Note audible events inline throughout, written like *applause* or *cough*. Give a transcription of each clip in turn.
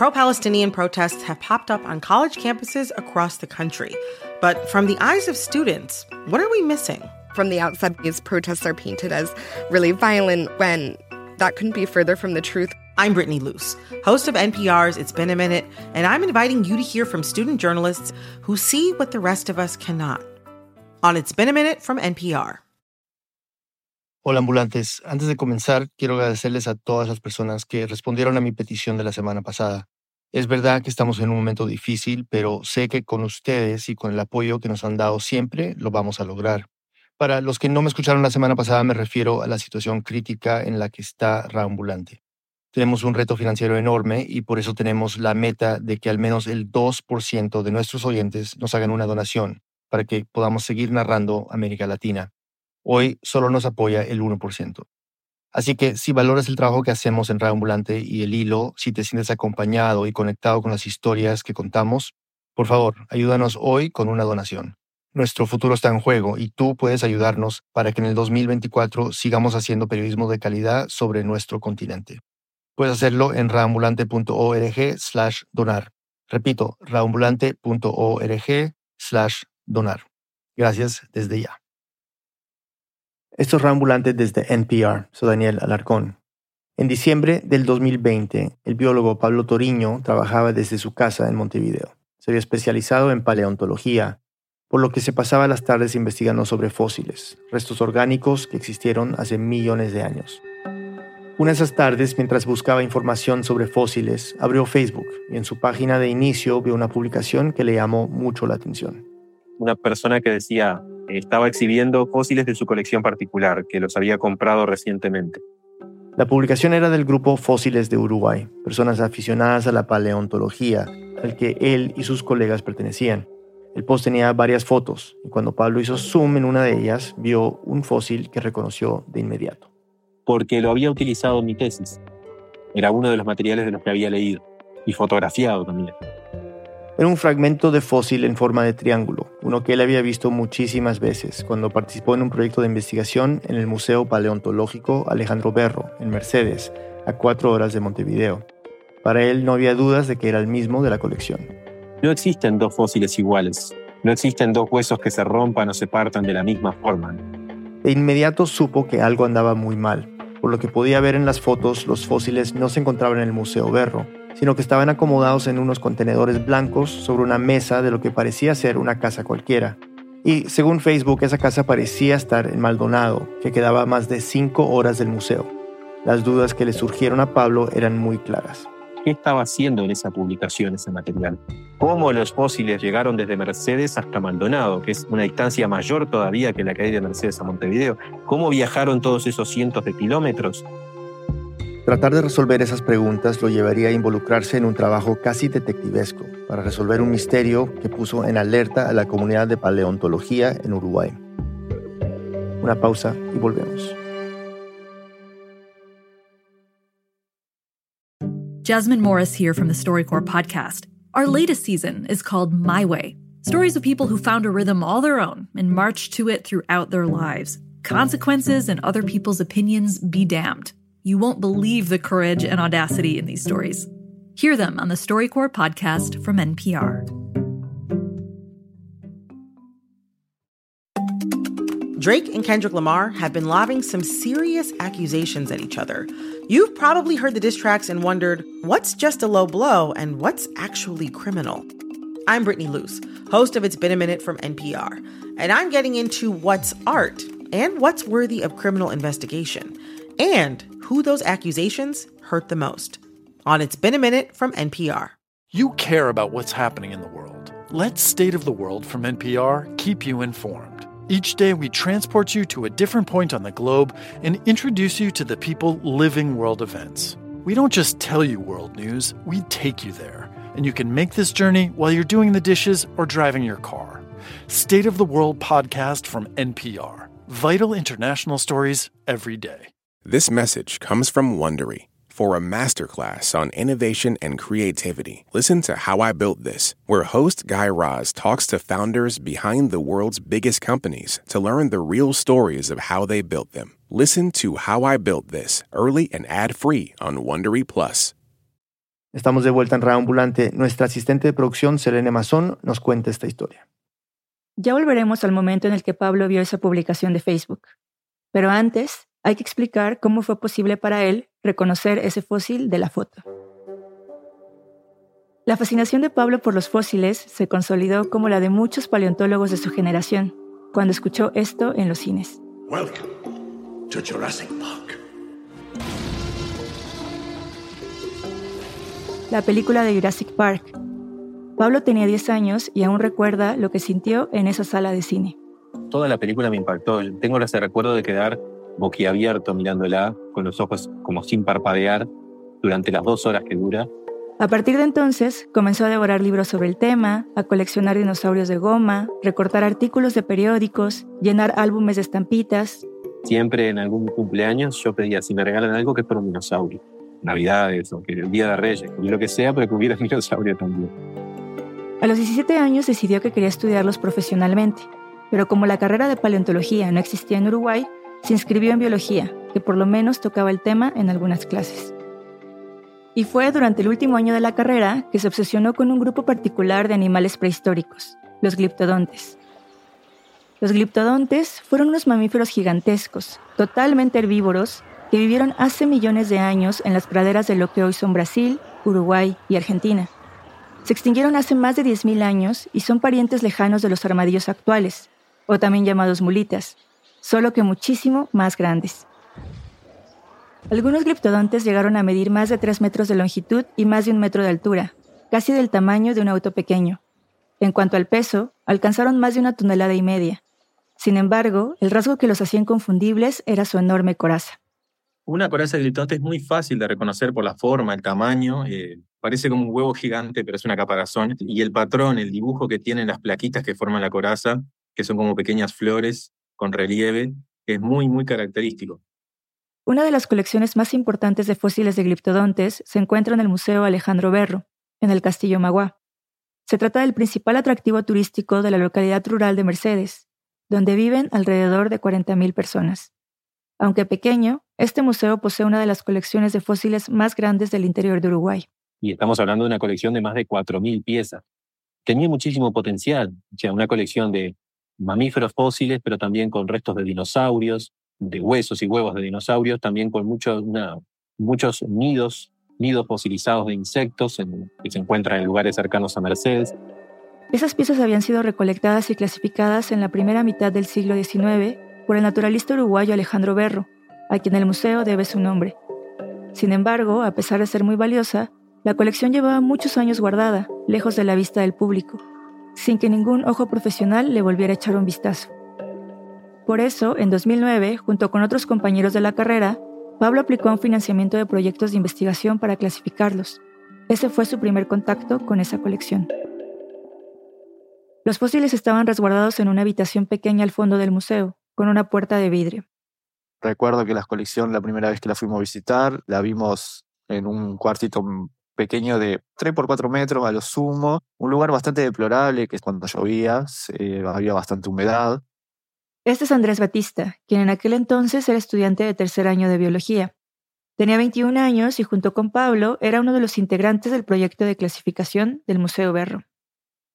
Pro Palestinian protests have popped up on college campuses across the country. But from the eyes of students, what are we missing? From the outside, these protests are painted as really violent when that couldn't be further from the truth. I'm Brittany Luce, host of NPR's It's Been a Minute, and I'm inviting you to hear from student journalists who see what the rest of us cannot. On It's Been a Minute from NPR. Hola ambulantes, antes de comenzar quiero agradecerles a todas las personas que respondieron a mi petición de la semana pasada. Es verdad que estamos en un momento difícil, pero sé que con ustedes y con el apoyo que nos han dado siempre lo vamos a lograr. Para los que no me escucharon la semana pasada me refiero a la situación crítica en la que está Raambulante. Tenemos un reto financiero enorme y por eso tenemos la meta de que al menos el 2% de nuestros oyentes nos hagan una donación para que podamos seguir narrando América Latina. Hoy solo nos apoya el 1%. Así que si valoras el trabajo que hacemos en Radio y el hilo, si te sientes acompañado y conectado con las historias que contamos, por favor, ayúdanos hoy con una donación. Nuestro futuro está en juego y tú puedes ayudarnos para que en el 2024 sigamos haciendo periodismo de calidad sobre nuestro continente. Puedes hacerlo en raambulante.org slash donar. Repito, raambulante.org slash donar. Gracias desde ya. Esto es Rambulante desde NPR. Soy Daniel Alarcón. En diciembre del 2020, el biólogo Pablo Toriño trabajaba desde su casa en Montevideo. Se había especializado en paleontología, por lo que se pasaba las tardes investigando sobre fósiles, restos orgánicos que existieron hace millones de años. Una de esas tardes, mientras buscaba información sobre fósiles, abrió Facebook y en su página de inicio vio una publicación que le llamó mucho la atención. Una persona que decía, estaba exhibiendo fósiles de su colección particular, que los había comprado recientemente. La publicación era del grupo Fósiles de Uruguay, personas aficionadas a la paleontología, al que él y sus colegas pertenecían. El post tenía varias fotos, y cuando Pablo hizo zoom en una de ellas, vio un fósil que reconoció de inmediato. Porque lo había utilizado en mi tesis. Era uno de los materiales de los que había leído, y fotografiado también. Era un fragmento de fósil en forma de triángulo, uno que él había visto muchísimas veces cuando participó en un proyecto de investigación en el Museo Paleontológico Alejandro Berro, en Mercedes, a cuatro horas de Montevideo. Para él no había dudas de que era el mismo de la colección. No existen dos fósiles iguales. No existen dos huesos que se rompan o se partan de la misma forma. De inmediato supo que algo andaba muy mal. Por lo que podía ver en las fotos, los fósiles no se encontraban en el Museo Berro, sino que estaban acomodados en unos contenedores blancos sobre una mesa de lo que parecía ser una casa cualquiera. Y según Facebook, esa casa parecía estar en Maldonado, que quedaba más de cinco horas del museo. Las dudas que le surgieron a Pablo eran muy claras. ¿Qué estaba haciendo en esa publicación ese material? ¿Cómo los fósiles llegaron desde Mercedes hasta Maldonado, que es una distancia mayor todavía que la que hay de Mercedes a Montevideo? ¿Cómo viajaron todos esos cientos de kilómetros? Tratar de resolver esas preguntas lo llevaría a involucrarse en un trabajo casi detectivesco para resolver un misterio que puso en alerta a la comunidad de paleontología en Uruguay. Una pausa y volvemos. Jasmine Morris here from the StoryCorps podcast. Our latest season is called My Way stories of people who found a rhythm all their own and marched to it throughout their lives. Consequences and other people's opinions be damned. You won't believe the courage and audacity in these stories. Hear them on the StoryCorps podcast from NPR. Drake and Kendrick Lamar have been lobbing some serious accusations at each other. You've probably heard the diss tracks and wondered what's just a low blow and what's actually criminal. I'm Brittany Luce, host of It's Been a Minute from NPR, and I'm getting into what's art and what's worthy of criminal investigation, and who those accusations hurt the most. On It's Been a Minute from NPR. You care about what's happening in the world. Let State of the World from NPR keep you informed. Each day, we transport you to a different point on the globe and introduce you to the people living world events. We don't just tell you world news, we take you there. And you can make this journey while you're doing the dishes or driving your car. State of the World podcast from NPR. Vital international stories every day. This message comes from Wondery. For a masterclass on innovation and creativity, listen to How I Built This, where host Guy Raz talks to founders behind the world's biggest companies to learn the real stories of how they built them. Listen to How I Built This early and ad-free on Wondery Plus. Estamos de vuelta en Radio Ambulante. Nuestra asistente de producción, Selene Mazón, nos cuenta esta historia. Ya volveremos al momento en el que Pablo vio esa publicación de Facebook. Pero antes, hay que explicar cómo fue posible para él reconocer ese fósil de la foto. La fascinación de Pablo por los fósiles se consolidó como la de muchos paleontólogos de su generación cuando escuchó esto en los cines. La película de Jurassic Park. Pablo tenía 10 años y aún recuerda lo que sintió en esa sala de cine. Toda la película me impactó. Tengo ese recuerdo de quedar boquiabierto mirándola, con los ojos como sin parpadear, durante las dos horas que dura. A partir de entonces, comenzó a devorar libros sobre el tema, a coleccionar dinosaurios de goma, recortar artículos de periódicos, llenar álbumes de estampitas. Siempre en algún cumpleaños yo pedía si me regalan algo que fuera un dinosaurio. Navidades o que el Día de Reyes, lo que sea, pero que hubiera *laughs* un dinosaurio también. A los 17 años decidió que quería estudiarlos profesionalmente, pero como la carrera de paleontología no existía en Uruguay, se inscribió en biología, que por lo menos tocaba el tema en algunas clases. Y fue durante el último año de la carrera que se obsesionó con un grupo particular de animales prehistóricos, los gliptodontes. Los gliptodontes fueron unos mamíferos gigantescos, totalmente herbívoros, que vivieron hace millones de años en las praderas de lo que hoy son Brasil, Uruguay y Argentina. Se extinguieron hace más de 10.000 años y son parientes lejanos de los armadillos actuales, o también llamados mulitas, solo que muchísimo más grandes. Algunos gliptodontes llegaron a medir más de 3 metros de longitud y más de un metro de altura, casi del tamaño de un auto pequeño. En cuanto al peso, alcanzaron más de una tonelada y media. Sin embargo, el rasgo que los hacía inconfundibles era su enorme coraza. Una coraza de es muy fácil de reconocer por la forma, el tamaño. Eh, parece como un huevo gigante, pero es una caparazón. Y el patrón, el dibujo que tienen las plaquitas que forman la coraza, que son como pequeñas flores, con relieve, es muy, muy característico. Una de las colecciones más importantes de fósiles de gliptodontes se encuentra en el Museo Alejandro Berro, en el Castillo Magua. Se trata del principal atractivo turístico de la localidad rural de Mercedes, donde viven alrededor de 40.000 personas. Aunque pequeño, este museo posee una de las colecciones de fósiles más grandes del interior de Uruguay. Y estamos hablando de una colección de más de 4.000 piezas. Tenía muchísimo potencial, o sea, una colección de mamíferos fósiles, pero también con restos de dinosaurios, de huesos y huevos de dinosaurios, también con muchos muchos nidos, nidos fosilizados de insectos que se encuentran en lugares cercanos a Mercedes. Esas piezas habían sido recolectadas y clasificadas en la primera mitad del siglo XIX por el naturalista uruguayo Alejandro Berro, a quien el museo debe su nombre. Sin embargo, a pesar de ser muy valiosa, la colección llevaba muchos años guardada, lejos de la vista del público sin que ningún ojo profesional le volviera a echar un vistazo. Por eso, en 2009, junto con otros compañeros de la carrera, Pablo aplicó un financiamiento de proyectos de investigación para clasificarlos. Ese fue su primer contacto con esa colección. Los fósiles estaban resguardados en una habitación pequeña al fondo del museo, con una puerta de vidrio. Recuerdo que la colección, la primera vez que la fuimos a visitar, la vimos en un cuartito pequeño de 3 por 4 metros a lo sumo, un lugar bastante deplorable, que es cuando llovía, había bastante humedad. Este es Andrés Batista, quien en aquel entonces era estudiante de tercer año de biología. Tenía 21 años y junto con Pablo era uno de los integrantes del proyecto de clasificación del Museo Berro.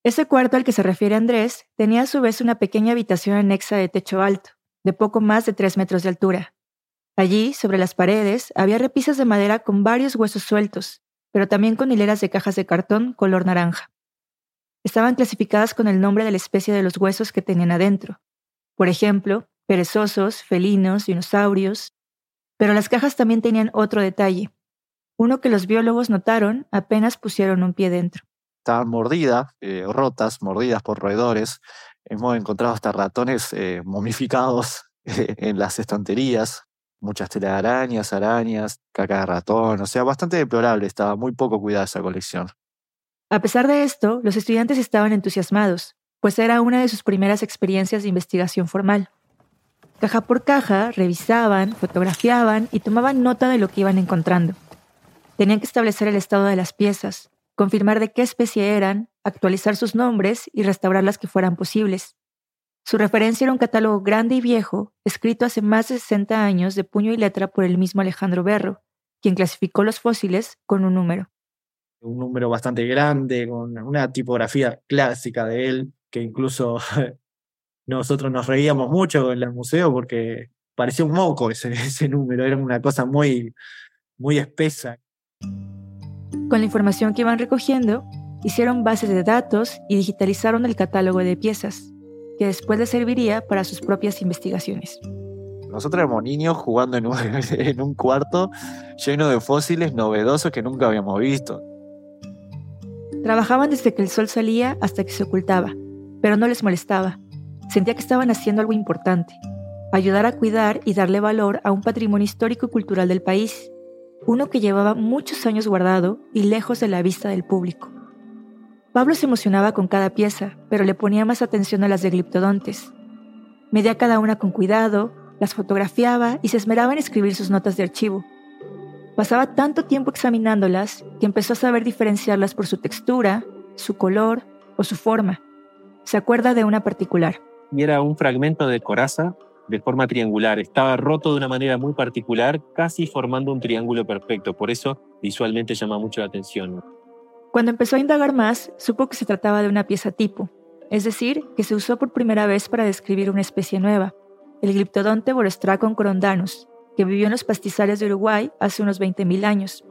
Ese cuarto al que se refiere Andrés tenía a su vez una pequeña habitación anexa de techo alto, de poco más de 3 metros de altura. Allí, sobre las paredes, había repisas de madera con varios huesos sueltos, pero también con hileras de cajas de cartón color naranja. Estaban clasificadas con el nombre de la especie de los huesos que tenían adentro. Por ejemplo, perezosos, felinos, dinosaurios. Pero las cajas también tenían otro detalle, uno que los biólogos notaron apenas pusieron un pie dentro. Estaban mordidas, eh, rotas, mordidas por roedores. Hemos encontrado hasta ratones eh, momificados *laughs* en las estanterías muchas telarañas, arañas, caca de ratón, o sea, bastante deplorable, estaba muy poco cuidada esa colección. A pesar de esto, los estudiantes estaban entusiasmados, pues era una de sus primeras experiencias de investigación formal. Caja por caja, revisaban, fotografiaban y tomaban nota de lo que iban encontrando. Tenían que establecer el estado de las piezas, confirmar de qué especie eran, actualizar sus nombres y restaurar las que fueran posibles. Su referencia era un catálogo grande y viejo, escrito hace más de 60 años de puño y letra por el mismo Alejandro Berro, quien clasificó los fósiles con un número. un número bastante grande, con una tipografía clásica de él, que incluso *laughs* nosotros nos reíamos mucho en el museo porque parecía un moco ese, *laughs* ese número, era una cosa muy, muy espesa. Con la información que iban recogiendo, hicieron bases de datos y digitalizaron el catálogo de piezas, que después les serviría para sus propias investigaciones. Nosotros éramos niños jugando en un, *laughs* en un cuarto lleno de fósiles novedosos que nunca habíamos visto. Trabajaban desde que el sol salía hasta que se ocultaba, pero no les molestaba. Sentía que estaban haciendo algo importante, ayudar a cuidar y darle valor a un patrimonio histórico y cultural del país, uno que llevaba muchos años guardado y lejos de la vista del público. Pablo se emocionaba con cada pieza, pero le ponía más atención a las de gliptodontes. Medía cada una con cuidado, las fotografiaba y se esmeraba en escribir sus notas de archivo. Pasaba tanto tiempo examinándolas que empezó a saber diferenciarlas por su textura, su color o su forma. Se acuerda de una particular. Y era un fragmento de coraza de forma triangular. Estaba roto de una manera muy particular, casi formando un triángulo perfecto. Por eso visualmente llama mucho la atención. Cuando empezó a indagar más, supo que se trataba de una pieza tipo, es decir, que se usó por primera vez para describir una especie nueva, el Glyptodonte borostracon corondanus, que vivió en los pastizales de Uruguay hace unos 20.000 años.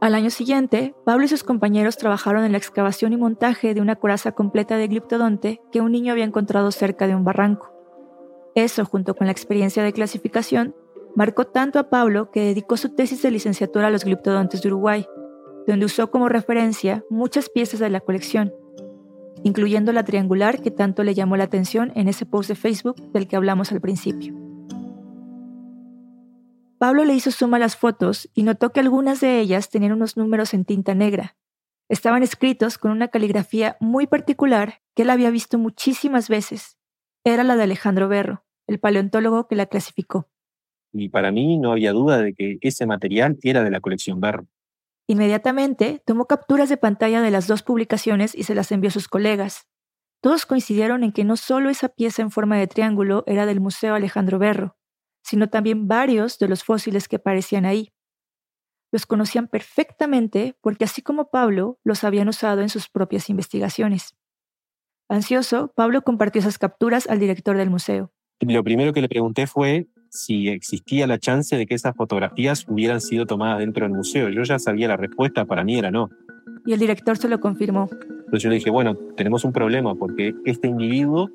Al año siguiente, Pablo y sus compañeros trabajaron en la excavación y montaje de una coraza completa de Glyptodonte que un niño había encontrado cerca de un barranco. Eso, junto con la experiencia de clasificación, marcó tanto a Pablo que dedicó su tesis de licenciatura a los Glyptodontes de Uruguay, donde usó como referencia muchas piezas de la colección, incluyendo la triangular que tanto le llamó la atención en ese post de Facebook del que hablamos al principio. Pablo le hizo suma a las fotos y notó que algunas de ellas tenían unos números en tinta negra. Estaban escritos con una caligrafía muy particular que él había visto muchísimas veces. Era la de Alejandro Berro, el paleontólogo que la clasificó. Y para mí no había duda de que ese material era de la colección Berro. Inmediatamente tomó capturas de pantalla de las dos publicaciones y se las envió a sus colegas. Todos coincidieron en que no solo esa pieza en forma de triángulo era del Museo Alejandro Berro, sino también varios de los fósiles que aparecían ahí. Los conocían perfectamente porque así como Pablo, los habían usado en sus propias investigaciones. Ansioso, Pablo compartió esas capturas al director del museo. Lo primero que le pregunté fue si existía la chance de que esas fotografías hubieran sido tomadas dentro del museo. Yo ya sabía la respuesta, para mí era no. Y el director se lo confirmó. Entonces yo le dije, bueno, tenemos un problema porque este individuo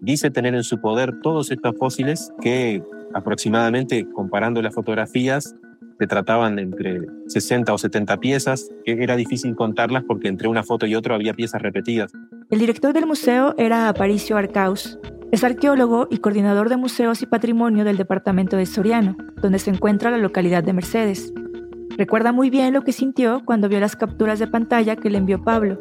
dice tener en su poder todos estos fósiles que aproximadamente, comparando las fotografías, se trataban de entre 60 o 70 piezas, que era difícil contarlas porque entre una foto y otra había piezas repetidas. El director del museo era Aparicio Arcaus, es arqueólogo y coordinador de museos y patrimonio del departamento de Soriano, donde se encuentra la localidad de Mercedes. Recuerda muy bien lo que sintió cuando vio las capturas de pantalla que le envió Pablo.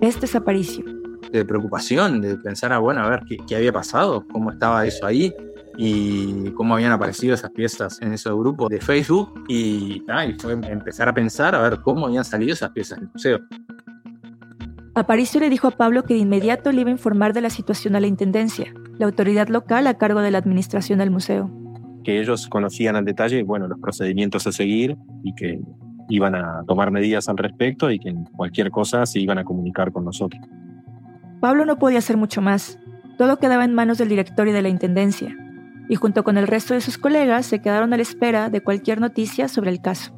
Este es Aparicio. De preocupación, de pensar, ah, bueno, a ver qué, había pasado, cómo estaba eso ahí y cómo habían aparecido esas piezas en ese grupo de Facebook. Y, y fue empezar a pensar a ver cómo habían salido esas piezas del museo. Aparicio le dijo a Pablo que de inmediato le iba a informar de la situación a la Intendencia, la autoridad local a cargo de la administración del museo. Que ellos conocían al detalle, bueno, los procedimientos a seguir y que iban a tomar medidas al respecto y que en cualquier cosa se iban a comunicar con nosotros. Pablo no podía hacer mucho más. Todo quedaba en manos del directorio de la Intendencia, y junto con el resto de sus colegas se quedaron a la espera de cualquier noticia sobre el caso.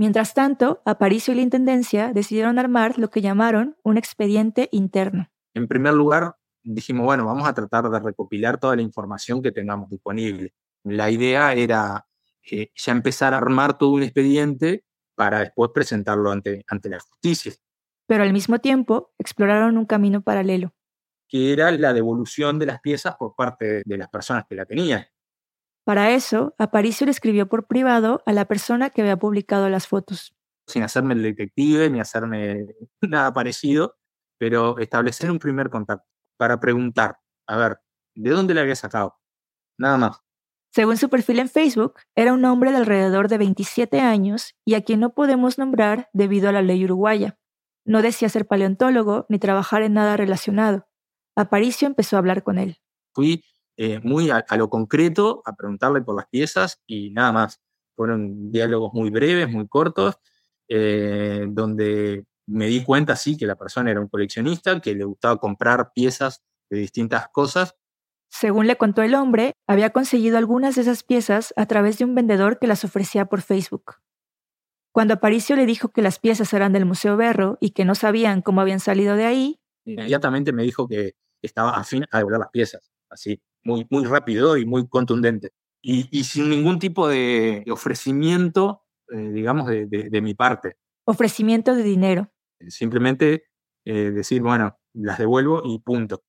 Mientras tanto, Aparicio y la Intendencia decidieron armar lo que llamaron un expediente interno. En primer lugar, dijimos, bueno, vamos a tratar de recopilar toda la información que tengamos disponible. La idea era eh, ya empezar a armar todo un expediente para después presentarlo ante, ante la justicia. Pero al mismo tiempo exploraron un camino paralelo. Que era la devolución de las piezas por parte de las personas que la tenían. Para eso, Aparicio le escribió por privado a la persona que había publicado las fotos. Sin hacerme el detective ni hacerme *laughs* nada parecido, pero establecer un primer contacto para preguntar, a ver, ¿de dónde le había sacado? Nada más. Según su perfil en Facebook, era un hombre de alrededor de 27 años y a quien no podemos nombrar debido a la ley uruguaya. No decía ser paleontólogo ni trabajar en nada relacionado. Aparicio empezó a hablar con él. Fui eh, muy a, lo concreto, a preguntarle por las piezas y nada más. Fueron diálogos muy breves, muy cortos, eh, donde me di cuenta, sí, que la persona era un coleccionista, que le gustaba comprar piezas de distintas cosas. Según le contó el hombre, había conseguido algunas de esas piezas a través de un vendedor que las ofrecía por Facebook. Cuando Aparicio le dijo que las piezas eran del Museo Berro y que no sabían cómo habían salido de ahí, inmediatamente me dijo que estaba afín a devolver las piezas, así, muy, muy rápido y muy contundente. Y, sin ningún tipo de ofrecimiento, eh, digamos, de, mi parte. Ofrecimiento de dinero. Simplemente eh, decir, bueno, las devuelvo y punto.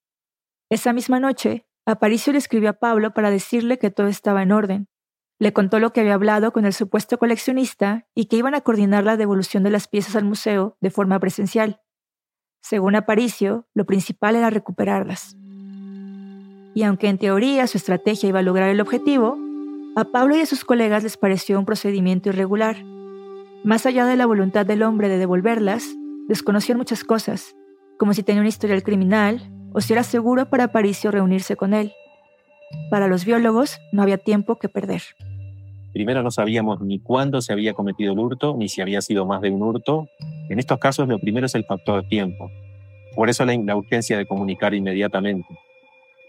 Esa misma noche, Aparicio le escribió a Pablo para decirle que todo estaba en orden. Le contó lo que había hablado con el supuesto coleccionista y que iban a coordinar la devolución de las piezas al museo de forma presencial. Según Aparicio, lo principal era recuperarlas. Y aunque en teoría su estrategia iba a lograr el objetivo, a Pablo y a sus colegas les pareció un procedimiento irregular. Más allá de la voluntad del hombre de devolverlas, desconocían muchas cosas, como si tenía un historial criminal o si era seguro para Aparicio reunirse con él. Para los biólogos no había tiempo que perder. Primero no sabíamos ni cuándo se había cometido el hurto, ni si había sido más de un hurto. En estos casos lo primero es el factor tiempo. Por eso la, la urgencia de comunicar inmediatamente.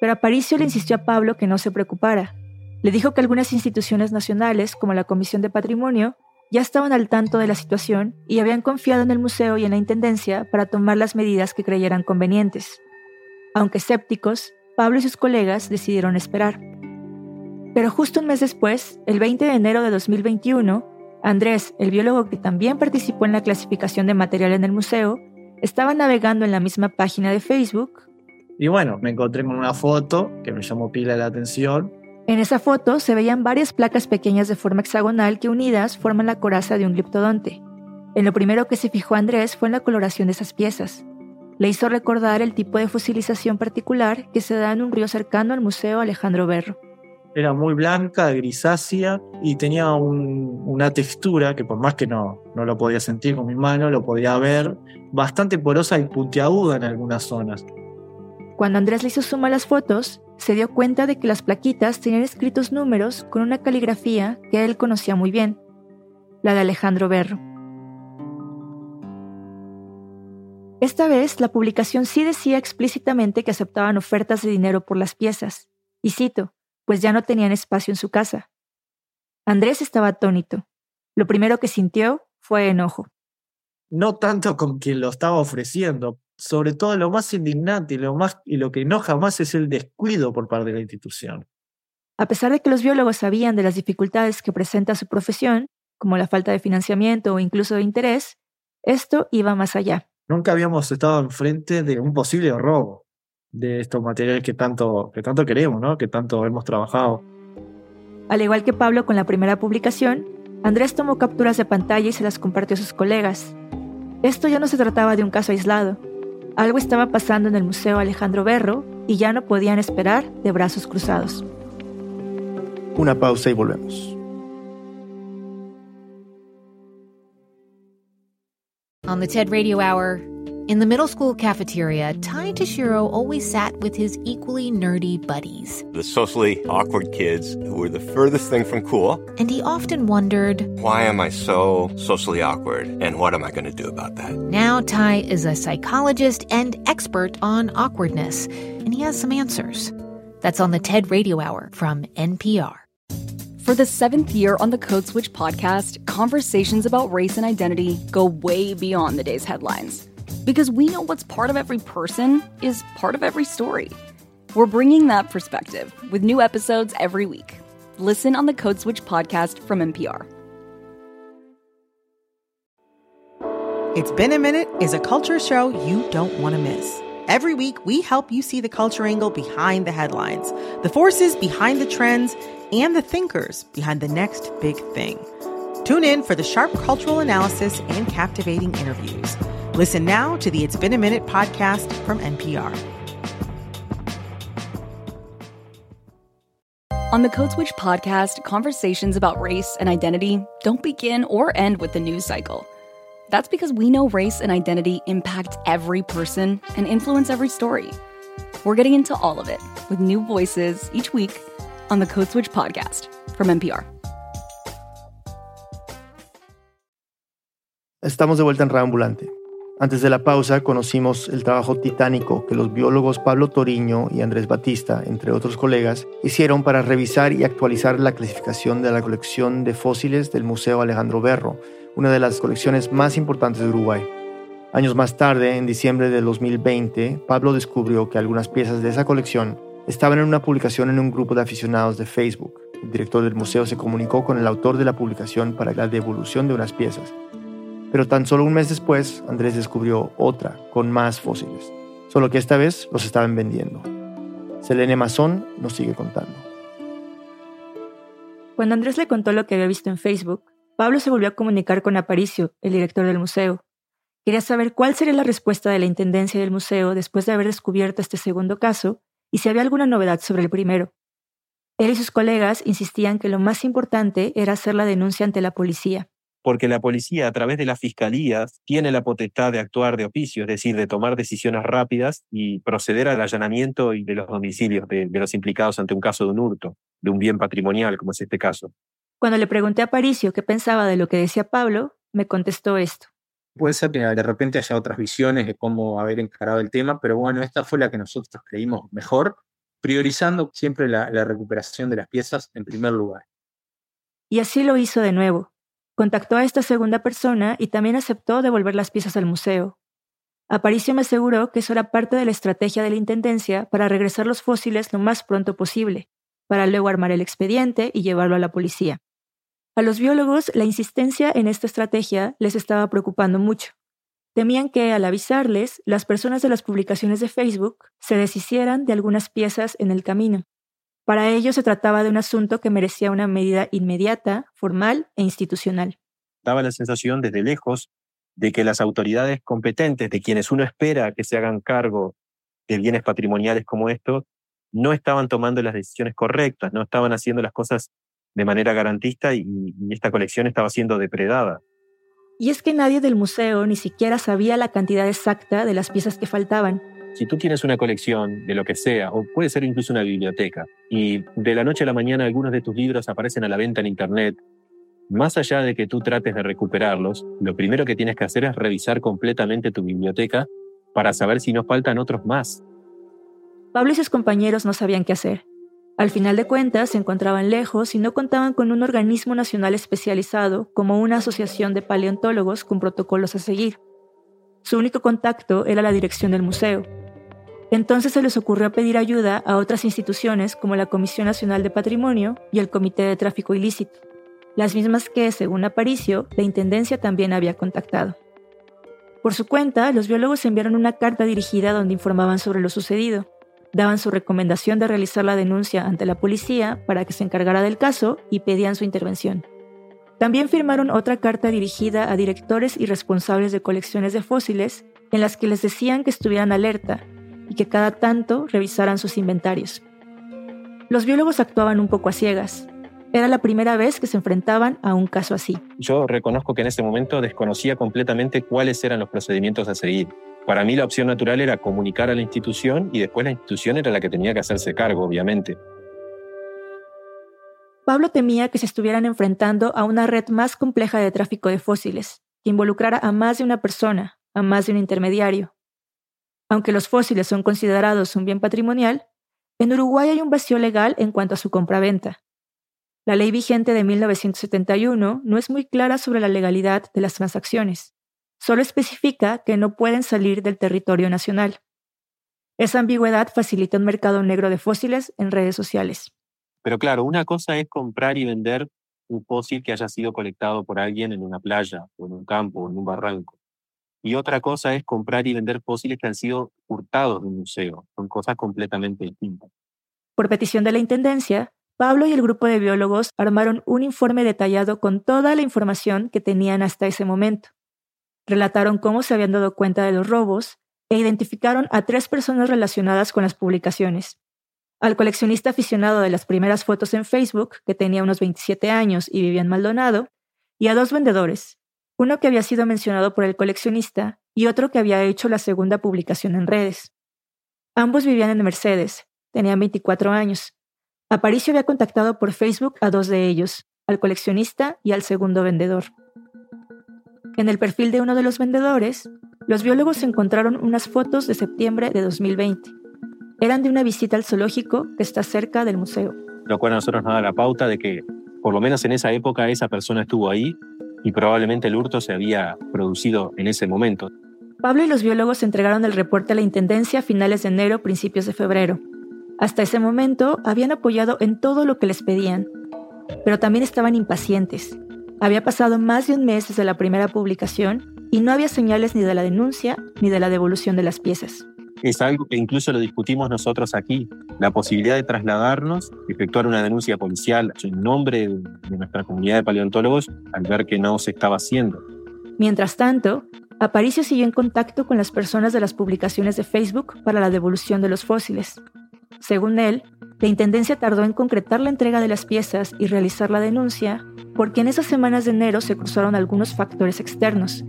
Pero Aparicio le insistió a Pablo que no se preocupara. Le dijo que algunas instituciones nacionales, como la Comisión de Patrimonio, ya estaban al tanto de la situación y habían confiado en el museo y en la Intendencia para tomar las medidas que creyeran convenientes. Aunque escépticos, Pablo y sus colegas decidieron esperar. Pero justo un mes después, el 20 de enero de 2021, Andrés, el biólogo que también participó en la clasificación de material en el museo, estaba navegando en la misma página de Facebook. Y bueno, me encontré con una foto que me llamó pila la atención. En esa foto se veían varias placas pequeñas de forma hexagonal que unidas forman la coraza de un gliptodonte. En lo primero que se fijó Andrés fue en la coloración de esas piezas. Le hizo recordar el tipo de fosilización particular que se da en un río cercano al Museo Alejandro Berro. Era muy blanca, grisácea y tenía una textura que por más que no, no lo podía sentir con mi mano, lo podía ver bastante porosa y puntiaguda en algunas zonas. Cuando Andrés le hizo suma las fotos, se dio cuenta de que las plaquitas tenían escritos números con una caligrafía que él conocía muy bien, la de Alejandro Berro. Esta vez la publicación sí decía explícitamente que aceptaban ofertas de dinero por las piezas, y cito, pues ya no tenían espacio en su casa. Andrés estaba atónito. Lo primero que sintió fue enojo. No tanto con quien lo estaba ofreciendo, sobre todo lo más indignante y lo, más, y lo que enoja más es el descuido por parte de la institución. A pesar de que los biólogos sabían de las dificultades que presenta su profesión, como la falta de financiamiento o incluso de interés, esto iba más allá. Nunca habíamos estado enfrente de un posible robo de estos materiales que tanto, que tanto queremos, ¿no? que tanto hemos trabajado. Al igual que Pablo con la primera publicación, Andrés tomó capturas de pantalla y se las compartió a sus colegas. Esto ya no se trataba de un caso aislado. Algo estaba pasando en el Museo Alejandro Berro y ya no podían esperar de brazos cruzados. Una pausa y volvemos. On the TED Radio Hour, In the middle school cafeteria, Tai Tashiro always sat with his equally nerdy buddies. The socially awkward kids who were the furthest thing from cool. And he often wondered, Why am I so socially awkward? And what am I going to do about that? Now, Tai is a psychologist and expert on awkwardness, and he has some answers. That's on the TED Radio Hour from NPR. For the seventh year on the Code Switch podcast, conversations about race and identity go way beyond the day's headlines because we know what's part of every person is part of every story. We're bringing that perspective with new episodes every week. Listen on the Code Switch podcast from NPR. It's Been a Minute is a culture show you don't want to miss. Every week, we help you see the culture angle behind the headlines, the forces behind the trends, and the thinkers behind the next big thing. Tune in for the sharp cultural analysis and captivating interviews. Listen now to the It's Been a Minute podcast from NPR. On the Code Switch podcast, conversations about race and identity don't begin or end with the news cycle. That's because we know race and identity impact every person and influence every story. We're getting into all of it with new voices each week on the Code Switch podcast from NPR. Estamos de vuelta en Reambulante. Antes de la pausa conocimos el trabajo titánico que los biólogos Pablo Toriño y Andrés Batista, entre otros colegas, hicieron para revisar y actualizar la clasificación de la colección de fósiles del Museo Alejandro Berro, una de las colecciones más importantes de Uruguay. Años más tarde, en diciembre de 2020, Pablo descubrió que algunas piezas de esa colección estaban en una publicación en un grupo de aficionados de Facebook. El director del museo se comunicó con el autor de la publicación para la devolución de unas piezas. Pero tan solo un mes después, Andrés descubrió otra, con más fósiles. Solo que esta vez los estaban vendiendo. Selene Mazón nos sigue contando. Cuando Andrés le contó lo que había visto en Facebook, Pablo se volvió a comunicar con Aparicio, el director del museo. Quería saber cuál sería la respuesta de la intendencia del museo después de haber descubierto este segundo caso y si había alguna novedad sobre el primero. Él y sus colegas insistían que lo más importante era hacer la denuncia ante la policía porque la policía a través de las fiscalías tiene la potestad de actuar de oficio, es decir, de tomar decisiones rápidas y proceder al allanamiento y de los domicilios de, los implicados ante un caso de un hurto, de un bien patrimonial, como es este caso. Cuando le pregunté a Paricio qué pensaba de lo que decía Pablo, me contestó esto. Puede ser que de repente haya otras visiones de cómo haber encarado el tema, pero bueno, esta fue la que nosotros creímos mejor, priorizando siempre la recuperación de las piezas en primer lugar. Y así lo hizo de nuevo. Contactó a esta segunda persona y también aceptó devolver las piezas al museo. Aparicio me aseguró que eso era parte de la estrategia de la Intendencia para regresar los fósiles lo más pronto posible, para luego armar el expediente y llevarlo a la policía. A los biólogos la insistencia en esta estrategia les estaba preocupando mucho. Temían que, al avisarles, las personas de las publicaciones de Facebook se deshicieran de algunas piezas en el camino. Para ello se trataba de un asunto que merecía una medida inmediata, formal e institucional. Daba la sensación desde lejos de que las autoridades competentes, de quienes uno espera que se hagan cargo de bienes patrimoniales como estos, no estaban tomando las decisiones correctas, no estaban haciendo las cosas de manera garantista y, y esta colección estaba siendo depredada. Y es que nadie del museo ni siquiera sabía la cantidad exacta de las piezas que faltaban. Si tú tienes una colección de lo que sea, o puede ser incluso una biblioteca, y de la noche a la mañana algunos de tus libros aparecen a la venta en Internet, más allá de que tú trates de recuperarlos, lo primero que tienes que hacer es revisar completamente tu biblioteca para saber si no faltan otros más. Pablo y sus compañeros no sabían qué hacer. Al final de cuentas, se encontraban lejos y no contaban con un organismo nacional especializado como una asociación de paleontólogos con protocolos a seguir. Su único contacto era la dirección del museo, entonces se les ocurrió pedir ayuda a otras instituciones como la Comisión Nacional de Patrimonio y el Comité de Tráfico Ilícito, las mismas que, según Aparicio, la Intendencia también había contactado. Por su cuenta, los biólogos enviaron una carta dirigida donde informaban sobre lo sucedido, daban su recomendación de realizar la denuncia ante la policía para que se encargara del caso y pedían su intervención. También firmaron otra carta dirigida a directores y responsables de colecciones de fósiles en las que les decían que estuvieran alerta y que cada tanto revisaran sus inventarios. Los biólogos actuaban un poco a ciegas. Era la primera vez que se enfrentaban a un caso así. Yo reconozco que en ese momento desconocía completamente cuáles eran los procedimientos a seguir. Para mí la opción natural era comunicar a la institución y después la institución era la que tenía que hacerse cargo, obviamente. Pablo temía que se estuvieran enfrentando a una red más compleja de tráfico de fósiles, que involucrara a más de una persona, a más de un intermediario, aunque los fósiles son considerados un bien patrimonial, en Uruguay hay un vacío legal en cuanto a su compraventa. La ley vigente de 1971 no es muy clara sobre la legalidad de las transacciones. Solo especifica que no pueden salir del territorio nacional. Esa ambigüedad facilita un mercado negro de fósiles en redes sociales. Pero claro, una cosa es comprar y vender un fósil que haya sido colectado por alguien en una playa, o en un campo, o en un barranco. Y otra cosa es comprar y vender fósiles que han sido hurtados de un museo. Son cosas completamente distintas. Por petición de la Intendencia, Pablo y el grupo de biólogos armaron un informe detallado con toda la información que tenían hasta ese momento. Relataron cómo se habían dado cuenta de los robos e identificaron a tres personas relacionadas con las publicaciones. Al coleccionista aficionado de las primeras fotos en Facebook, que tenía unos 27 años y vivía en Maldonado, y a dos vendedores, uno que había sido mencionado por el coleccionista y otro que había hecho la segunda publicación en redes. Ambos vivían en Mercedes, tenían 24 años. Aparicio había contactado por Facebook a dos de ellos, al coleccionista y al segundo vendedor. En el perfil de uno de los vendedores, los biólogos encontraron unas fotos de septiembre de 2020. Eran de una visita al zoológico que está cerca del museo. Lo cual a nosotros nos la pauta de que, por lo menos en esa época, esa persona estuvo ahí y probablemente el hurto se había producido en ese momento. Pablo y los biólogos entregaron el reporte a la Intendencia a finales de enero, principios de febrero. Hasta ese momento habían apoyado en todo lo que les pedían, pero también estaban impacientes. Había pasado más de un mes desde la primera publicación y no había señales ni de la denuncia ni de la devolución de las piezas. Es algo que incluso lo discutimos nosotros aquí, la posibilidad de trasladarnos, efectuar una denuncia policial en nombre de nuestra comunidad de paleontólogos al ver que no se estaba haciendo. Mientras tanto, Aparicio siguió en contacto con las personas de las publicaciones de Facebook para la devolución de los fósiles. Según él, la Intendencia tardó en concretar la entrega de las piezas y realizar la denuncia porque en esas semanas de enero se cruzaron algunos factores externos,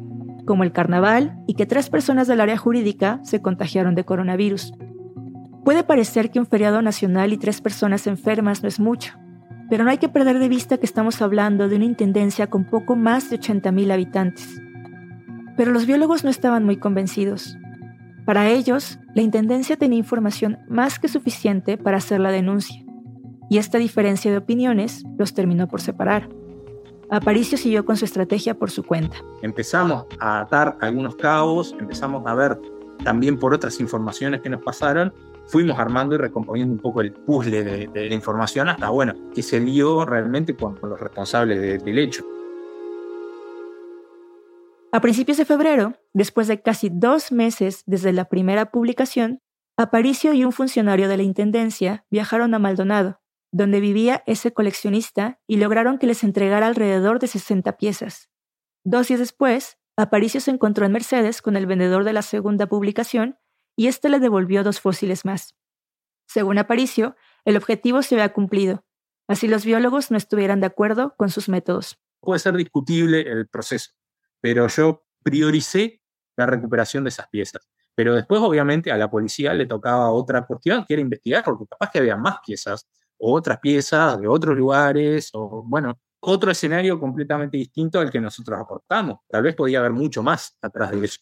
como el carnaval y que tres personas del área jurídica se contagiaron de coronavirus. Puede parecer que un feriado nacional y tres personas enfermas no es mucho, pero no hay que perder de vista que estamos hablando de una intendencia con poco más de 80.000 habitantes. Pero los biólogos no estaban muy convencidos. Para ellos, la Intendencia tenía información más que suficiente para hacer la denuncia, y esta diferencia de opiniones los terminó por separar. Aparicio siguió con su estrategia por su cuenta. Empezamos a atar algunos cabos, empezamos a ver también por otras informaciones que nos pasaron, fuimos armando y recomponiendo un poco el puzzle de, la información hasta, bueno, que se dio realmente con, los responsables del hecho. A principios de febrero, después de casi dos meses desde la primera publicación, Aparicio y un funcionario de la Intendencia viajaron a Maldonado, donde vivía ese coleccionista, y lograron que les entregara alrededor de 60 piezas. Dos días después, Aparicio se encontró en Mercedes con el vendedor de la segunda publicación y éste le devolvió dos fósiles más. Según Aparicio, el objetivo se había cumplido, así los biólogos no estuvieran de acuerdo con sus métodos. Puede ser discutible el proceso, pero yo prioricé la recuperación de esas piezas. Pero después, obviamente, a la policía le tocaba otra cuestión, que era investigar, porque capaz que había más piezas, o otras piezas de otros lugares, o bueno, otro escenario completamente distinto al que nosotros aportamos. Tal vez podía haber mucho más atrás de eso.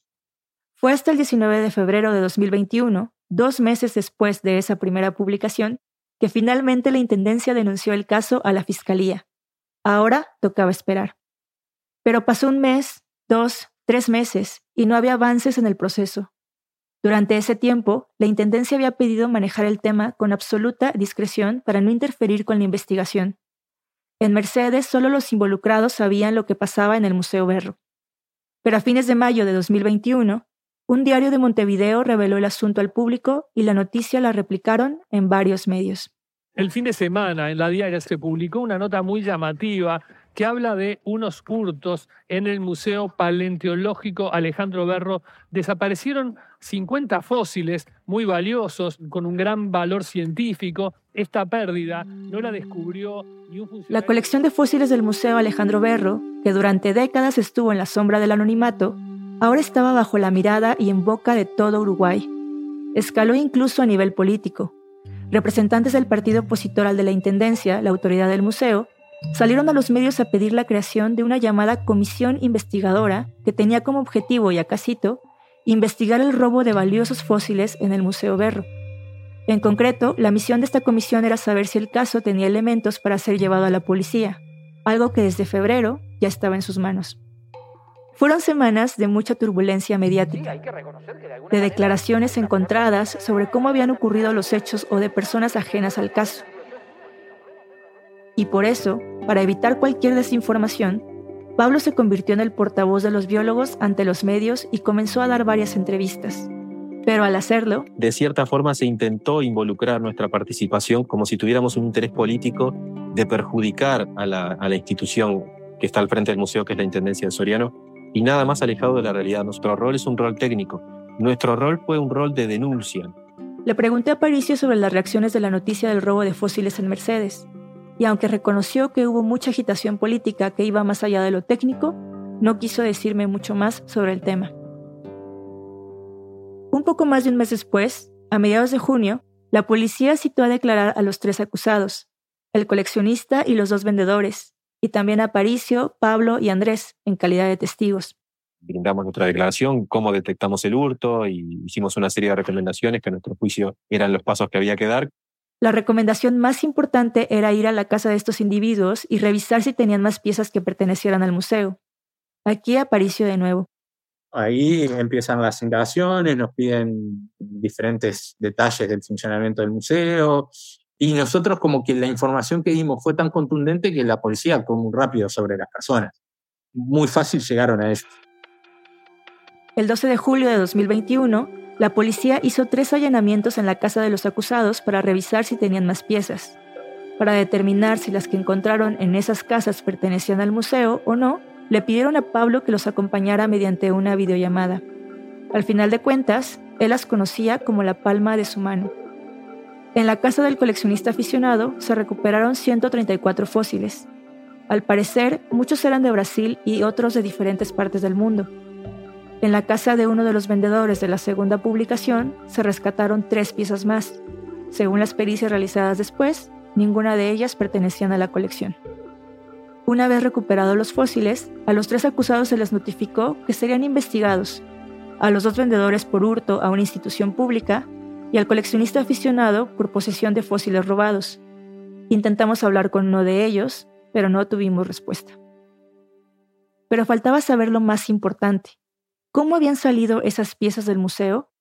Fue hasta el 19 de febrero de 2021, dos meses después de esa primera publicación, que finalmente la Intendencia denunció el caso a la Fiscalía. Ahora tocaba esperar. Pero pasó un mes, dos, tres meses y no había avances en el proceso. Durante ese tiempo, la Intendencia había pedido manejar el tema con absoluta discreción para no interferir con la investigación. En Mercedes solo los involucrados sabían lo que pasaba en el Museo Berro. Pero a fines de mayo de 2021, un diario de Montevideo reveló el asunto al público y la noticia la replicaron en varios medios. El fin de semana en la diaria se publicó una nota muy llamativa que habla de unos hurtos en el Museo Paleontológico Alejandro Berro. Desaparecieron 50 fósiles muy valiosos, con un gran valor científico. Esta pérdida no la descubrió ni un funcionario. La colección de fósiles del Museo Alejandro Berro, que durante décadas estuvo en la sombra del anonimato, ahora estaba bajo la mirada y en boca de todo Uruguay. Escaló incluso a nivel político. Representantes del partido opositor al de la Intendencia, la autoridad del museo, salieron a los medios a pedir la creación de una llamada comisión investigadora que tenía como objetivo, y acasito, investigar el robo de valiosos fósiles en el Museo Berro. En concreto, la misión de esta comisión era saber si el caso tenía elementos para ser llevado a la policía, algo que desde febrero ya estaba en sus manos. Fueron semanas de mucha turbulencia mediática, de declaraciones encontradas sobre cómo habían ocurrido los hechos o de personas ajenas al caso. Y por eso, para evitar cualquier desinformación, Pablo se convirtió en el portavoz de los biólogos ante los medios y comenzó a dar varias entrevistas. Pero al hacerlo... De cierta forma se intentó involucrar nuestra participación como si tuviéramos un interés político de perjudicar a la, a la institución que está al frente del museo, que es la Intendencia de Soriano, y nada más alejado de la realidad. Nuestro rol es un rol técnico. Nuestro rol fue un rol de denuncia. Le pregunté a Paricio sobre las reacciones de la noticia del robo de fósiles en Mercedes y aunque reconoció que hubo mucha agitación política que iba más allá de lo técnico, no quiso decirme mucho más sobre el tema. Un poco más de un mes después, a mediados de junio, la policía citó a declarar a los tres acusados, el coleccionista y los dos vendedores, y también a Paricio, Pablo y Andrés, en calidad de testigos. brindamos nuestra declaración, cómo detectamos el hurto y hicimos una serie de recomendaciones que a nuestro juicio eran los pasos que había que dar. La recomendación más importante era ir a la casa de estos individuos y revisar si tenían más piezas que pertenecieran al museo. Aquí apareció de nuevo. Ahí empiezan las indagaciones, nos piden diferentes detalles del funcionamiento del museo y nosotros como que la información que dimos fue tan contundente que la policía actuó muy rápido sobre las personas. Muy fácil llegaron a eso. El 12 de julio de 2021, la policía hizo tres allanamientos en la casa de los acusados para revisar si tenían más piezas. Para determinar si las que encontraron en esas casas pertenecían al museo o no, le pidieron a Pablo que los acompañara mediante una videollamada. Al final de cuentas, él las conocía como la palma de su mano. En la casa del coleccionista aficionado se recuperaron 134 fósiles. Al parecer, muchos eran de Brasil y otros de diferentes partes del mundo. En la casa de uno de los vendedores de la segunda publicación se rescataron tres piezas más. Según las pericias realizadas después, ninguna de ellas pertenecían a la colección. Una vez recuperados los fósiles, a los tres acusados se les notificó que serían investigados, a los dos vendedores por hurto a una institución pública y al coleccionista aficionado por posesión de fósiles robados. Intentamos hablar con uno de ellos, pero no tuvimos respuesta. Pero faltaba saber lo más importante. ¿Cómo habían salido esas piezas del museo?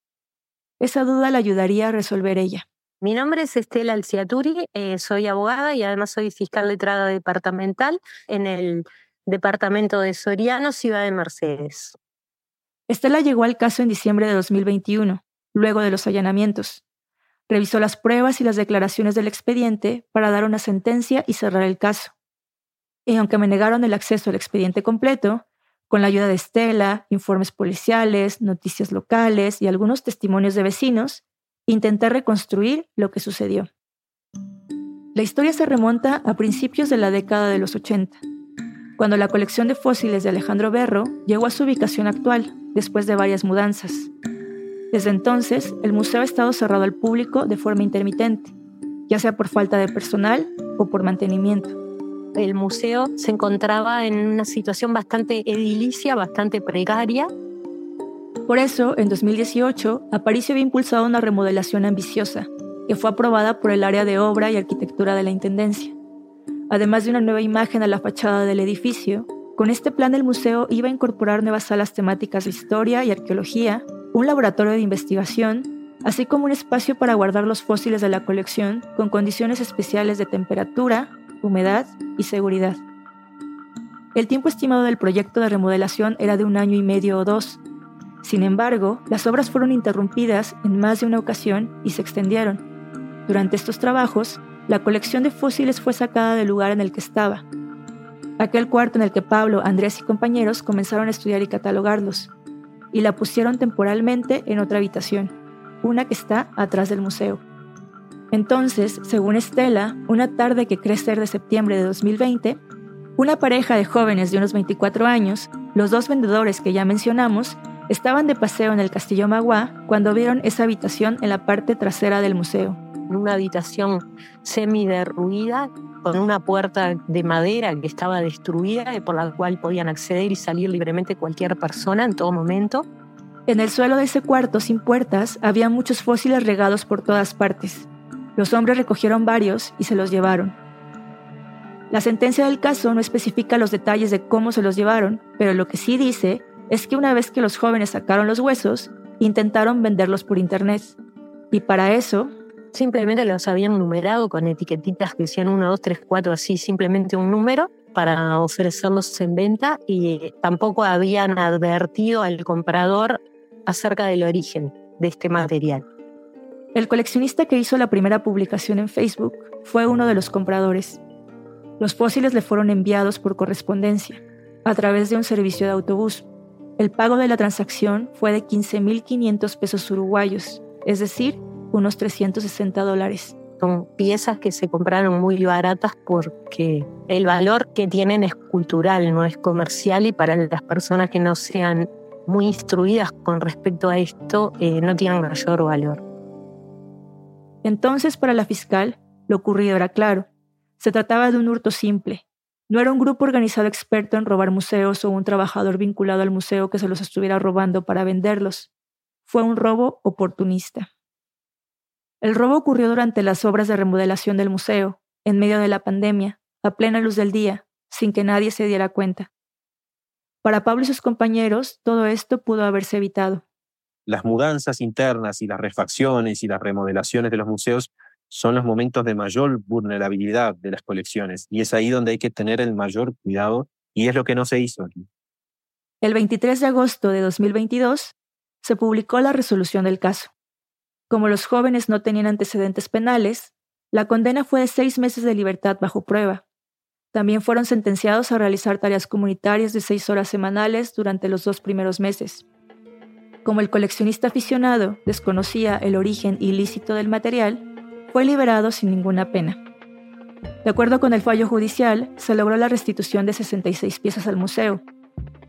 Esa duda la ayudaría a resolver ella. Mi nombre es Estela Alciaturi, eh, soy abogada y además soy fiscal letrada departamental en el departamento de Soriano, Ciudad de Mercedes. Estela llegó al caso en diciembre de 2021, luego de los allanamientos. Revisó las pruebas y las declaraciones del expediente para dar una sentencia y cerrar el caso. Y aunque me negaron el acceso al expediente completo, con la ayuda de Estela, informes policiales, noticias locales y algunos testimonios de vecinos, intenté reconstruir lo que sucedió. La historia se remonta a principios de la década de los 80, cuando la colección de fósiles de Alejandro Berro llegó a su ubicación actual, después de varias mudanzas. Desde entonces, el museo ha estado cerrado al público de forma intermitente, ya sea por falta de personal o por mantenimiento. El museo se encontraba en una situación bastante edilicia, bastante precaria, por eso, en 2018, Aparicio había impulsado una remodelación ambiciosa, que fue aprobada por el área de obra y arquitectura de la Intendencia. Además de una nueva imagen a la fachada del edificio, con este plan el museo iba a incorporar nuevas salas temáticas de historia y arqueología, un laboratorio de investigación, así como un espacio para guardar los fósiles de la colección con condiciones especiales de temperatura, humedad y seguridad. El tiempo estimado del proyecto de remodelación era de un año y medio o dos, sin embargo, las obras fueron interrumpidas en más de una ocasión y se extendieron. Durante estos trabajos, la colección de fósiles fue sacada del lugar en el que estaba. Aquel cuarto en el que Pablo, Andrés y compañeros comenzaron a estudiar y catalogarlos, y la pusieron temporalmente en otra habitación, una que está atrás del museo. Entonces, según Estela, una tarde que cree ser de septiembre de 2020, una pareja de jóvenes de unos 24 años, los dos vendedores que ya mencionamos, Estaban de paseo en el Castillo Magua cuando vieron esa habitación en la parte trasera del museo. Una habitación semi-derruida con una puerta de madera que estaba destruida y por la cual podían acceder y salir libremente cualquier persona en todo momento. En el suelo de ese cuarto sin puertas había muchos fósiles regados por todas partes. Los hombres recogieron varios y se los llevaron. La sentencia del caso no especifica los detalles de cómo se los llevaron, pero lo que sí dice es que una vez que los jóvenes sacaron los huesos, intentaron venderlos por internet. Y para eso... Simplemente los habían numerado con etiquetitas que decían 1, 2, 3, 4, así, simplemente un número para ofrecerlos en venta y tampoco habían advertido al comprador acerca del origen de este material. El coleccionista que hizo la primera publicación en Facebook fue uno de los compradores. Los fósiles le fueron enviados por correspondencia, a través de un servicio de autobús, el pago de la transacción fue de 15.500 pesos uruguayos, es decir, unos 360 dólares. Son piezas que se compraron muy baratas porque el valor que tienen es cultural, no es comercial y para las personas que no sean muy instruidas con respecto a esto eh, no tienen mayor valor. Entonces, para la fiscal, lo ocurrido era claro. Se trataba de un hurto simple. No era un grupo organizado experto en robar museos o un trabajador vinculado al museo que se los estuviera robando para venderlos. Fue un robo oportunista. El robo ocurrió durante las obras de remodelación del museo, en medio de la pandemia, a plena luz del día, sin que nadie se diera cuenta. Para Pablo y sus compañeros, todo esto pudo haberse evitado. Las mudanzas internas y las refacciones y las remodelaciones de los museos son los momentos de mayor vulnerabilidad de las colecciones y es ahí donde hay que tener el mayor cuidado y es lo que no se hizo aquí. El 23 de agosto de 2022 se publicó la resolución del caso. Como los jóvenes no tenían antecedentes penales, la condena fue de seis meses de libertad bajo prueba. También fueron sentenciados a realizar tareas comunitarias de seis horas semanales durante los dos primeros meses. Como el coleccionista aficionado desconocía el origen ilícito del material, fue liberado sin ninguna pena. De acuerdo con el fallo judicial, se logró la restitución de 66 piezas al museo.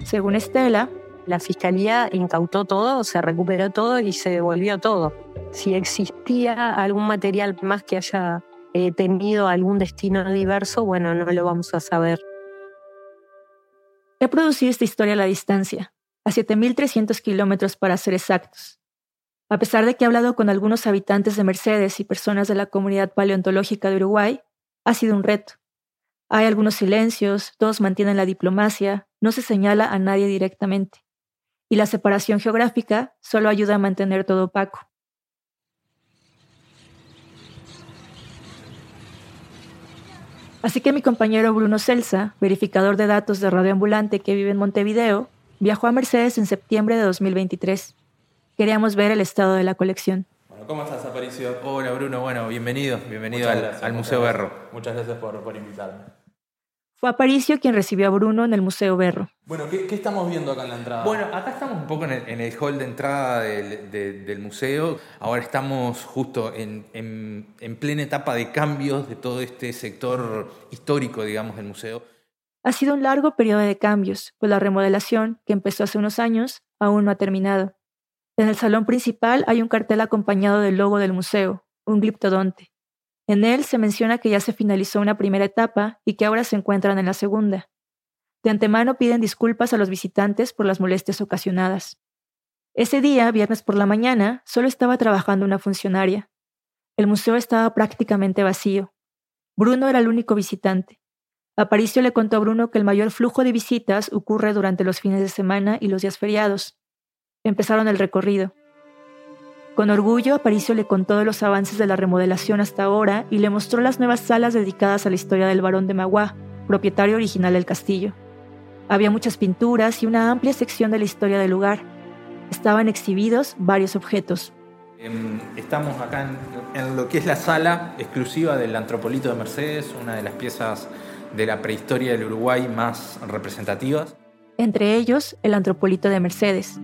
Según Estela, la fiscalía incautó todo, se recuperó todo y se devolvió todo. Si existía algún material más que haya eh, tenido algún destino diverso, bueno, no lo vamos a saber. He producido esta historia a la distancia, a 7.300 kilómetros para ser exactos. A pesar de que he hablado con algunos habitantes de Mercedes y personas de la comunidad paleontológica de Uruguay, ha sido un reto. Hay algunos silencios, todos mantienen la diplomacia, no se señala a nadie directamente. Y la separación geográfica solo ayuda a mantener todo opaco. Así que mi compañero Bruno Celsa, verificador de datos de radioambulante que vive en Montevideo, viajó a Mercedes en septiembre de 2023. Queríamos ver el estado de la colección. Bueno, ¿cómo estás, Aparicio? Hola, Bruno. Bueno, bienvenido. Bienvenido al, Museo Berro. Muchas gracias por, por invitarme. Fue Aparicio quien recibió a Bruno en el Museo Berro. Bueno, ¿qué, estamos viendo acá en la entrada? Bueno, acá estamos un poco en el, hall de entrada del, museo. Ahora estamos justo en, en, plena etapa de cambios de todo este sector histórico, digamos, del museo. Ha sido un largo periodo de cambios, pues la remodelación, que empezó hace unos años, aún no ha terminado. En el salón principal hay un cartel acompañado del logo del museo, un gliptodonte. En él se menciona que ya se finalizó una primera etapa y que ahora se encuentran en la segunda. De antemano piden disculpas a los visitantes por las molestias ocasionadas. Ese día, viernes por la mañana, solo estaba trabajando una funcionaria. El museo estaba prácticamente vacío. Bruno era el único visitante. Aparicio le contó a Bruno que el mayor flujo de visitas ocurre durante los fines de semana y los días feriados. Empezaron el recorrido. Con orgullo, Aparicio le contó de los avances de la remodelación hasta ahora y le mostró las nuevas salas dedicadas a la historia del barón de Magua, propietario original del castillo. Había muchas pinturas y una amplia sección de la historia del lugar. Estaban exhibidos varios objetos. Em, estamos acá en, lo que es la sala exclusiva del Antropolito de Mercedes, una de las piezas de la prehistoria del Uruguay más representativas. Entre ellos, el Antropolito de Mercedes,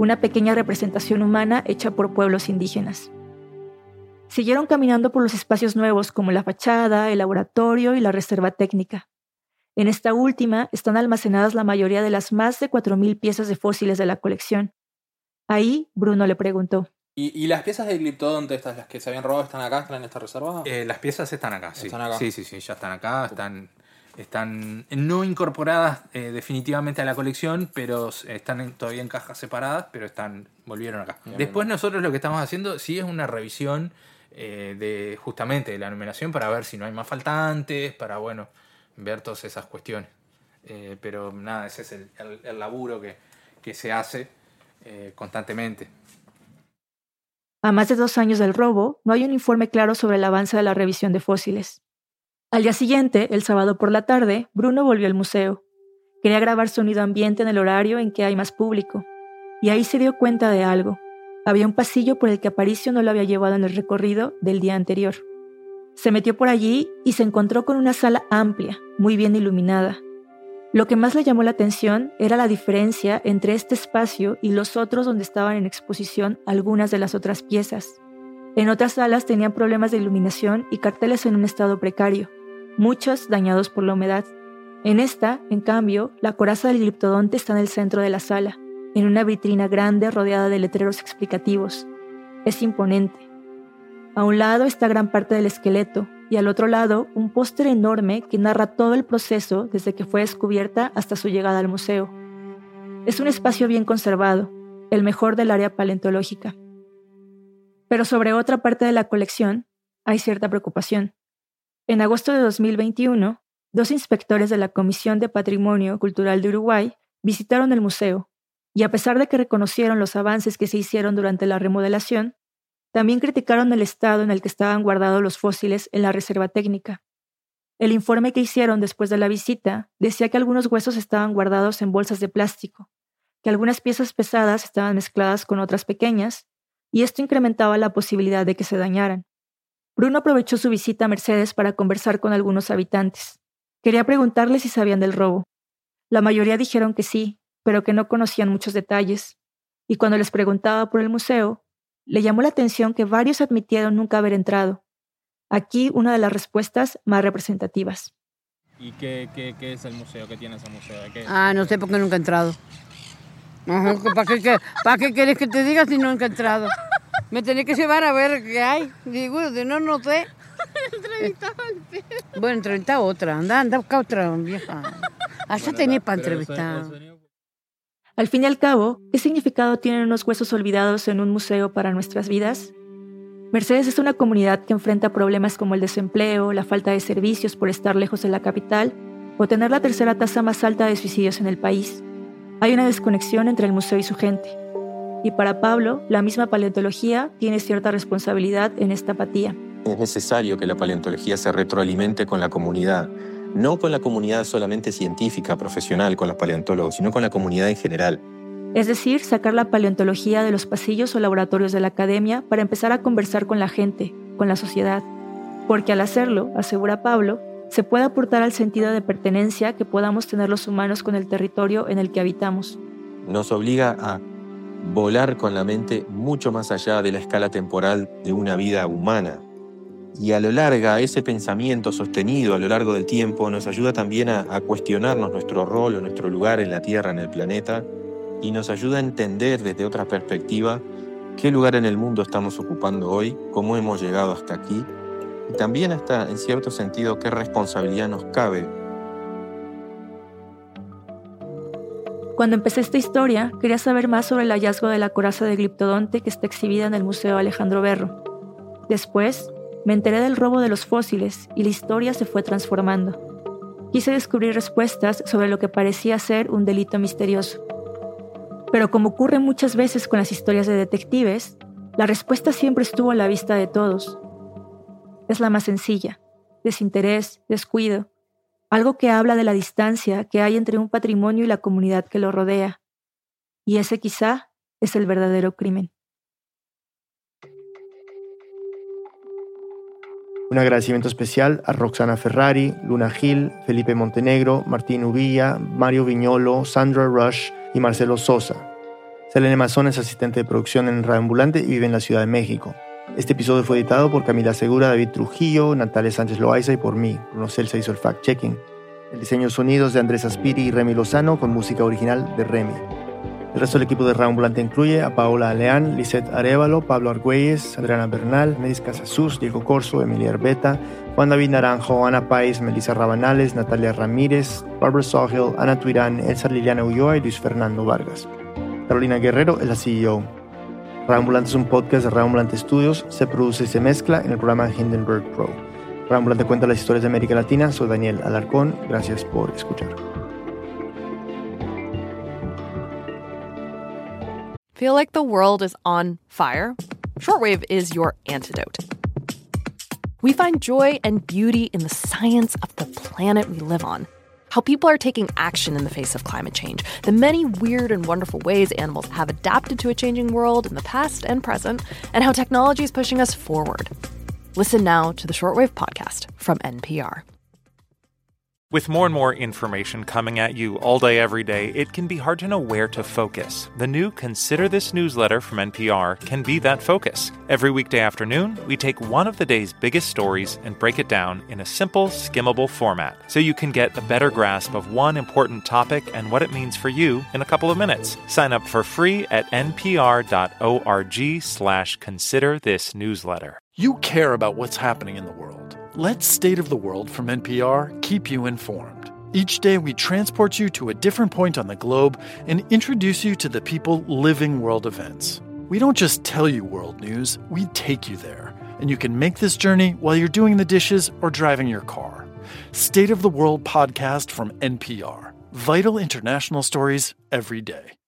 una pequeña representación humana hecha por pueblos indígenas. Siguieron caminando por los espacios nuevos como la fachada, el laboratorio y la reserva técnica. En esta última están almacenadas la mayoría de las más de 4.000 piezas de fósiles de la colección. Ahí Bruno le preguntó. ¿Y, las piezas de gliptodonte, estas, las que se habían robado, están acá, están en esta reserva? Eh, las piezas están acá, sí. Están acá. Sí, sí, sí, ya están acá, están están no incorporadas eh, definitivamente a la colección, pero están todavía en cajas separadas, pero están volvieron acá. Después nosotros lo que estamos haciendo sí es una revisión eh, de justamente de la numeración para ver si no hay más faltantes, para bueno ver todas esas cuestiones. Eh, pero nada, ese es el, laburo que, que, se hace constantemente. A más de dos años del robo, no hay un informe claro sobre el avance de la revisión de fósiles. Al día siguiente, el sábado por la tarde, Bruno volvió al museo. Quería grabar sonido ambiente en el horario en que hay más público. Y ahí se dio cuenta de algo. Había un pasillo por el que Aparicio no lo había llevado en el recorrido del día anterior. Se metió por allí y se encontró con una sala amplia, muy bien iluminada. Lo que más le llamó la atención era la diferencia entre este espacio y los otros donde estaban en exposición algunas de las otras piezas. En otras salas tenían problemas de iluminación y carteles en un estado precario muchos dañados por la humedad. En esta, en cambio, la coraza del gliptodonte está en el centro de la sala, en una vitrina grande rodeada de letreros explicativos. Es imponente. A un lado está gran parte del esqueleto, y al otro lado un póster enorme que narra todo el proceso desde que fue descubierta hasta su llegada al museo. Es un espacio bien conservado, el mejor del área paleontológica. Pero sobre otra parte de la colección hay cierta preocupación. En agosto de 2021, dos inspectores de la Comisión de Patrimonio Cultural de Uruguay visitaron el museo y a pesar de que reconocieron los avances que se hicieron durante la remodelación, también criticaron el estado en el que estaban guardados los fósiles en la reserva técnica. El informe que hicieron después de la visita decía que algunos huesos estaban guardados en bolsas de plástico, que algunas piezas pesadas estaban mezcladas con otras pequeñas, y esto incrementaba la posibilidad de que se dañaran. Bruno aprovechó su visita a Mercedes para conversar con algunos habitantes. Quería preguntarles si sabían del robo. La mayoría dijeron que sí, pero que no conocían muchos detalles, y cuando les preguntaba por el museo, le llamó la atención que varios admitieron nunca haber entrado. Aquí una de las respuestas más representativas. ¿Y qué, qué, qué es el museo? ¿Qué tiene ese museo? ¿Qué? Ah, no sé por qué nunca he entrado. ¿Para qué, qué, ¿Para qué quieres que te diga si nunca he entrado? Me tenés que llevar a ver qué hay. Digo, no, no sé. Bueno, entrevista a otra. Anda, anda a buscar otra vieja. Allá tenés para entrevistar. Al fin y al cabo, ¿qué significado tienen unos huesos olvidados en un museo para nuestras vidas? Mercedes es una comunidad que enfrenta problemas como el desempleo, la falta de servicios por estar lejos de la capital o tener la tercera tasa más alta de suicidios en el país. Hay una desconexión entre el museo y su gente. Y para Pablo, la misma paleontología tiene cierta responsabilidad en esta apatía. Es necesario que la paleontología se retroalimente con la comunidad, no con la comunidad solamente científica, profesional, con los paleontólogos, sino con la comunidad en general. Es decir, sacar la paleontología de los pasillos o laboratorios de la academia para empezar a conversar con la gente, con la sociedad. Porque al hacerlo, asegura Pablo, se puede aportar al sentido de pertenencia que podamos tener los humanos con el territorio en el que habitamos. Nos obliga a volar con la mente mucho más allá de la escala temporal de una vida humana, y a lo largo, ese pensamiento sostenido a lo largo del tiempo nos ayuda también a, a, cuestionarnos nuestro rol o nuestro lugar en la Tierra, en el planeta, y nos ayuda a entender desde otra perspectiva qué lugar en el mundo estamos ocupando hoy, cómo hemos llegado hasta aquí, y también hasta, en cierto sentido, qué responsabilidad nos cabe. Cuando empecé esta historia, quería saber más sobre el hallazgo de la coraza de Gliptodonte que está exhibida en el Museo Alejandro Berro. Después, me enteré del robo de los fósiles y la historia se fue transformando. Quise descubrir respuestas sobre lo que parecía ser un delito misterioso. Pero como ocurre muchas veces con las historias de detectives, la respuesta siempre estuvo a la vista de todos. Es la más sencilla, desinterés, descuido, algo que habla de la distancia que hay entre un patrimonio y la comunidad que lo rodea. Y ese quizá es el verdadero crimen. Un agradecimiento especial a Roxana Ferrari, Luna Gil, Felipe Montenegro, Martín Uvilla, Mario Viñolo, Sandra Rush y Marcelo Sosa. Selene Mazón es asistente de producción en Radio Ambulante y vive en la Ciudad de México. Este episodio fue editado por Camila Segura, David Trujillo, Natalia Sánchez Loaiza y por mí. Bruno Celsa hizo el fact-checking. El diseño de sonidos de Andrés Aspiri y Remy Lozano con música original de Remy. El resto del equipo de Radio Ambulante incluye a Paola Aleán, Lisette Arevalo, Pablo Argüelles, Adriana Bernal, Medis Casasus, Diego Corso, Emilia Arbeta, Juan David Naranjo, Ana Páez, Melissa Rabanales, Natalia Ramírez, Barbara Sawhill, Ana Tuirán, Elsa Liliana Ulloa y Luis Fernando Vargas. Carolina Guerrero es la CEO. Radio Ambulante es un podcast de Radio Ambulante Studios, se produce y se mezcla en el programa Hindenburg Pro. Radio Ambulante cuenta las historias de América Latina, soy Daniel Alarcón, gracias por escuchar. Feel like the world is on fire? Shortwave is your antidote. We find joy and beauty in the science of the planet we live on. How people are taking action in the face of climate change, the many weird and wonderful ways animals have adapted to a changing world in the past and present, and how technology is pushing us forward. Listen now to the Shortwave Podcast from NPR. With more and more information coming at you all day, every day, it can be hard to know where to focus. The new Consider This newsletter from NPR can be that focus. Every weekday afternoon, we take one of the day's biggest stories and break it down in a simple, skimmable format so you can get a better grasp of one important topic and what it means for you in a couple of minutes. Sign up for free at npr.org slash consider this newsletter. You care about what's happening in the world. Let State of the World from NPR keep you informed. Each day, we transport you to a different point on the globe and introduce you to the people living world events. We don't just tell you world news, we take you there. And you can make this journey while you're doing the dishes or driving your car. State of the World podcast from NPR. Vital international stories every day.